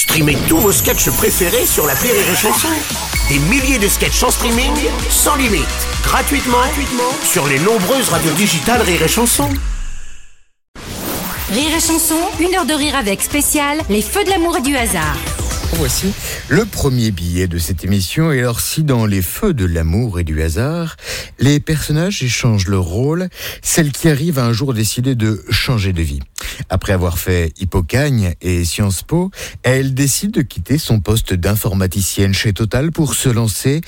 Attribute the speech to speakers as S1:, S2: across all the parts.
S1: Streamez tous vos sketchs préférés sur la Rire et Chanson. Des milliers de sketchs en streaming, sans limite, gratuitement, gratuitement sur les nombreuses radios digitales Rire et Chanson.
S2: Rire et chanson, une heure de rire avec spécial, les feux de l'amour et du hasard.
S3: Voici le premier billet de cette émission. Et alors, si dans les feux de l'amour et du hasard, les personnages échangent leur rôle, celle qui arrive a un jour décidé de changer de vie. Après avoir fait Hippocagne et Sciences Po, elle décide de quitter son poste d'informaticienne chez Total pour se lancer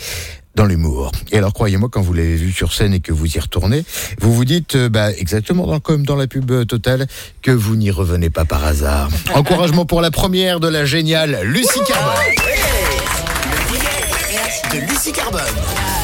S3: dans l'humour. Et alors croyez-moi, quand vous l'avez vu sur scène et que vous y retournez, vous vous dites, euh, bah, exactement dans, comme dans la pub euh, Total, que vous n'y revenez pas par hasard. Encouragement pour la première de la géniale Lucie Carbone.
S1: De Lucie Carbone.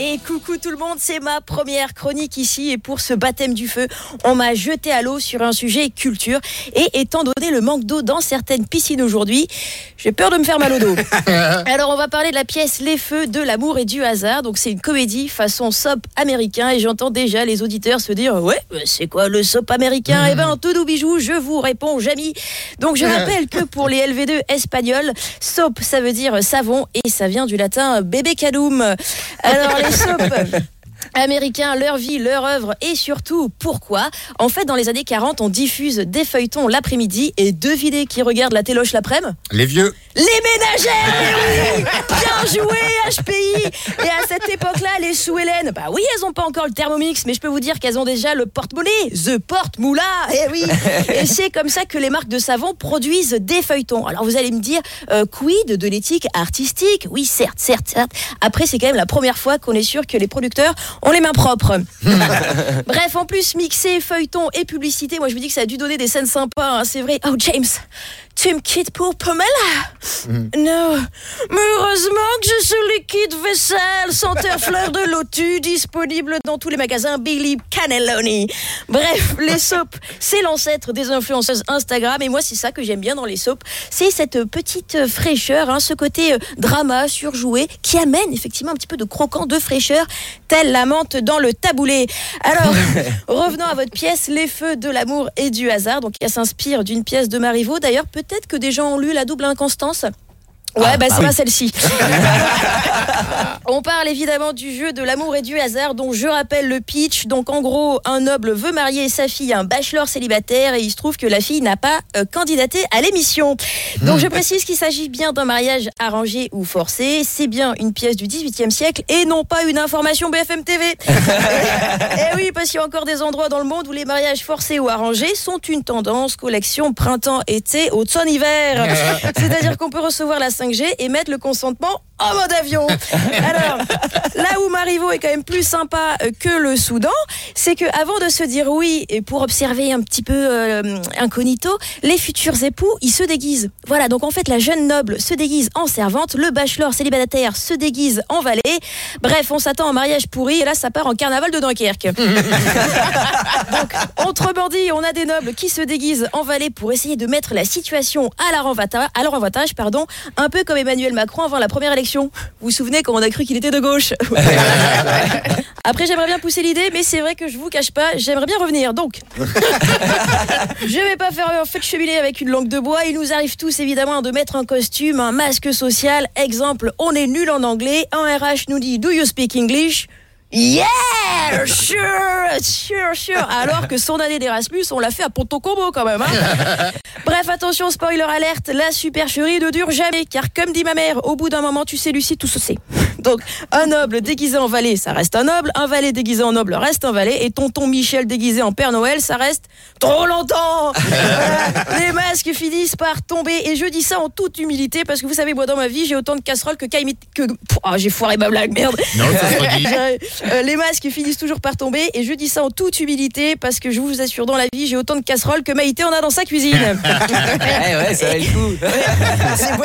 S4: Et coucou tout le monde, c'est ma première chronique ici et pour ce baptême du feu, on m'a jeté à l'eau sur un sujet culture et étant donné le manque d'eau dans certaines piscines aujourd'hui, j'ai peur de me faire mal au dos. Alors on va parler de la pièce Les Feux de l'amour et du hasard. Donc c'est une comédie façon soap américain et j'entends déjà les auditeurs se dire ouais c'est quoi le soap américain? Eh ben tout doux bijou, je vous réponds Jamy. Donc je rappelle que pour les LV2 espagnols, soap ça veut dire savon et ça vient du latin bébé cadoum. Alors les soaps américains, leur vie, leur œuvre et surtout pourquoi. En fait, dans les années 40, on diffuse des feuilletons l'après-midi et devinez qui regarde la téloche l'après-midi?
S3: Les vieux.
S4: les ménagères oui Bien joué HPI Et à cette époque-là, les sous Hélène, bah oui, elles ont pas encore le Thermomix, mais je peux vous dire qu'elles ont déjà le porte-monnaie, The Porte-Moula Eh oui Et c'est comme ça que les marques de savon produisent des feuilletons. Alors vous allez me dire, euh, quid de l'éthique artistique? Oui, certes, certes, certes. Après, c'est quand même la première fois qu'on est sûr que les producteurs ont les mains propres. Bref, en plus, mixer feuilleton et publicité, moi je me dis que ça a dû donner des scènes sympas, hein, c'est vrai. Oh James, tu me quittes pour Pamela? Non, mais heureusement que je suis liquide vaisselle, senteur fleur de lotus, disponible dans tous les magasins Billy Cannelloni. Bref, les soaps, c'est l'ancêtre des influenceuses Instagram, et moi c'est ça que j'aime bien dans les soaps, c'est cette petite fraîcheur, hein, ce côté euh, drama surjoué qui amène effectivement un petit peu de croquant, de fraîcheur, telle la menthe dans le taboulé. Alors, revenons à votre pièce, Les Feux de l'amour et du hasard. Donc, elle s'inspire d'une pièce de Marivaux. D'ailleurs, peut-être que des gens ont lu La double inconstance? Ouais, bah c'est pas celle-ci. On parle évidemment du jeu de l'amour et du hasard, dont je rappelle le pitch. Donc en gros, un noble veut marier sa fille à un bachelor célibataire et il se trouve que la fille n'a pas euh, candidaté à l'émission. Donc je précise qu'il s'agit bien d'un mariage arrangé ou forcé. C'est bien une pièce du 18e siècle et non pas une information BFM TV. Eh oui, parce qu'il y a encore des endroits dans le monde où les mariages forcés ou arrangés sont une tendance, collection printemps-été, automne-hiver. C'est-à-dire qu'on peut recevoir la 5G et mettre le consentement en mode avion. Alors, là où Marivaux est quand même plus sympa euh, que le Soudan, c'est que avant de se dire oui et pour observer un petit peu euh, incognito, les futurs époux, ils se déguisent. Voilà, donc en fait la jeune noble se déguise en servante, le bachelor célibataire se déguise en valet. Bref, on s'attend à un mariage pourri et là ça part en carnaval de Dunkerque. Donc, autrement dit, on a des nobles qui se déguisent en valet pour essayer de mettre la situation à leur avantage, à leur avantage pardon, un peu comme Emmanuel Macron avant la première élection. Vous vous souvenez quand on a cru qu'il était de gauche Après, j'aimerais bien pousser l'idée, mais c'est vrai que je vous cache pas, j'aimerais bien revenir. Donc, je vais pas faire un feu de cheminée avec une langue de bois. Il nous arrive tous évidemment de mettre un costume, un masque social. Exemple, on est nul en anglais. Un RH nous dit Do you speak English? Yeah, sure, sure, sure. Alors que son année d'Erasmus, on l'a fait à Ponto Combo quand même. hein. Bref, attention, spoiler alerte, la supercherie ne dure jamais, car comme dit ma mère, au bout d'un moment, tu sais, Lucie, tout se sait. Donc, un noble déguisé en valet, ça reste un noble. Un valet déguisé en noble reste un valet. Et tonton Michel déguisé en Père Noël, ça reste trop longtemps. Voilà. Les masques finissent par tomber. Et je dis ça en toute humilité, parce que vous savez, moi, dans ma vie, j'ai autant de casseroles que. Que... Ah, j'ai foiré ma blague, merde.
S3: Non.
S4: Euh, les masques finissent toujours par tomber et je dis ça en toute humilité parce que je vous assure dans la vie j'ai autant de casseroles que Maïté en a dans sa cuisine.
S5: Ouais, ouais, ça va le coup.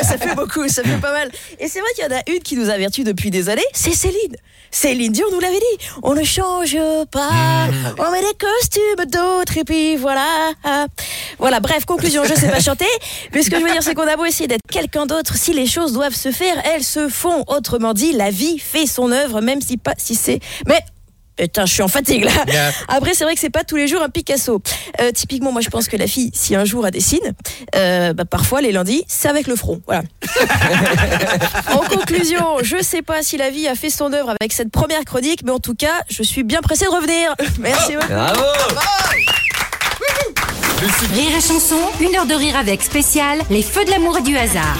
S4: Ça fait beaucoup, ça fait pas mal. Et c'est vrai qu'il y en a une qui nous avertit depuis années, c'est Céline. Céline Dion nous l'avait dit. On ne change pas, on met des costumes d'autres et puis voilà. Voilà, bref, conclusion, je sais pas chanter. Mais ce que je veux dire, c'est qu'on a beau essayer d'être quelqu'un d'autre, si les choses doivent se faire, elles se font. Autrement dit, la vie fait son œuvre, même si pas si c'est. Mais Putain, je suis en fatigue là. Après, c'est vrai que c'est pas tous les jours un Picasso. Euh, typiquement, moi, je pense que la fille, si un jour elle dessine, euh, bah, parfois les lundis, c'est avec le front. Voilà. en conclusion, je sais pas si la vie a fait son œuvre avec cette première chronique, mais en tout cas, je suis bien pressée de revenir. Merci beaucoup.
S5: Bravo
S2: Rire et chanson, une heure de rire avec spécial, les feux de l'amour et du hasard.